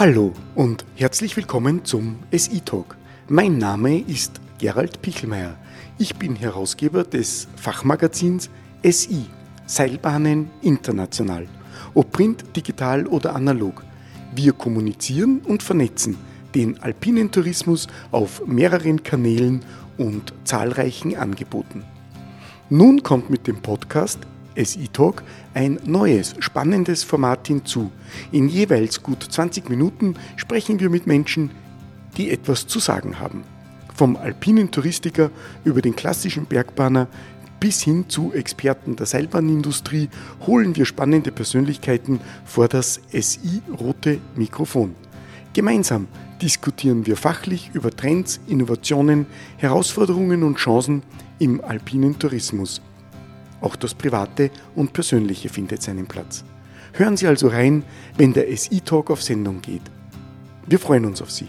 Hallo und herzlich willkommen zum SI Talk. Mein Name ist Gerald Pichelmeier. Ich bin Herausgeber des Fachmagazins SI Seilbahnen International. Ob print, digital oder analog. Wir kommunizieren und vernetzen den alpinen Tourismus auf mehreren Kanälen und zahlreichen Angeboten. Nun kommt mit dem Podcast SI Talk ein neues, spannendes Format hinzu. In jeweils gut 20 Minuten sprechen wir mit Menschen, die etwas zu sagen haben. Vom alpinen Touristiker über den klassischen Bergbahner bis hin zu Experten der Seilbahnindustrie holen wir spannende Persönlichkeiten vor das SI-rote Mikrofon. Gemeinsam diskutieren wir fachlich über Trends, Innovationen, Herausforderungen und Chancen im alpinen Tourismus. Auch das Private und Persönliche findet seinen Platz. Hören Sie also rein, wenn der SI-Talk auf Sendung geht. Wir freuen uns auf Sie.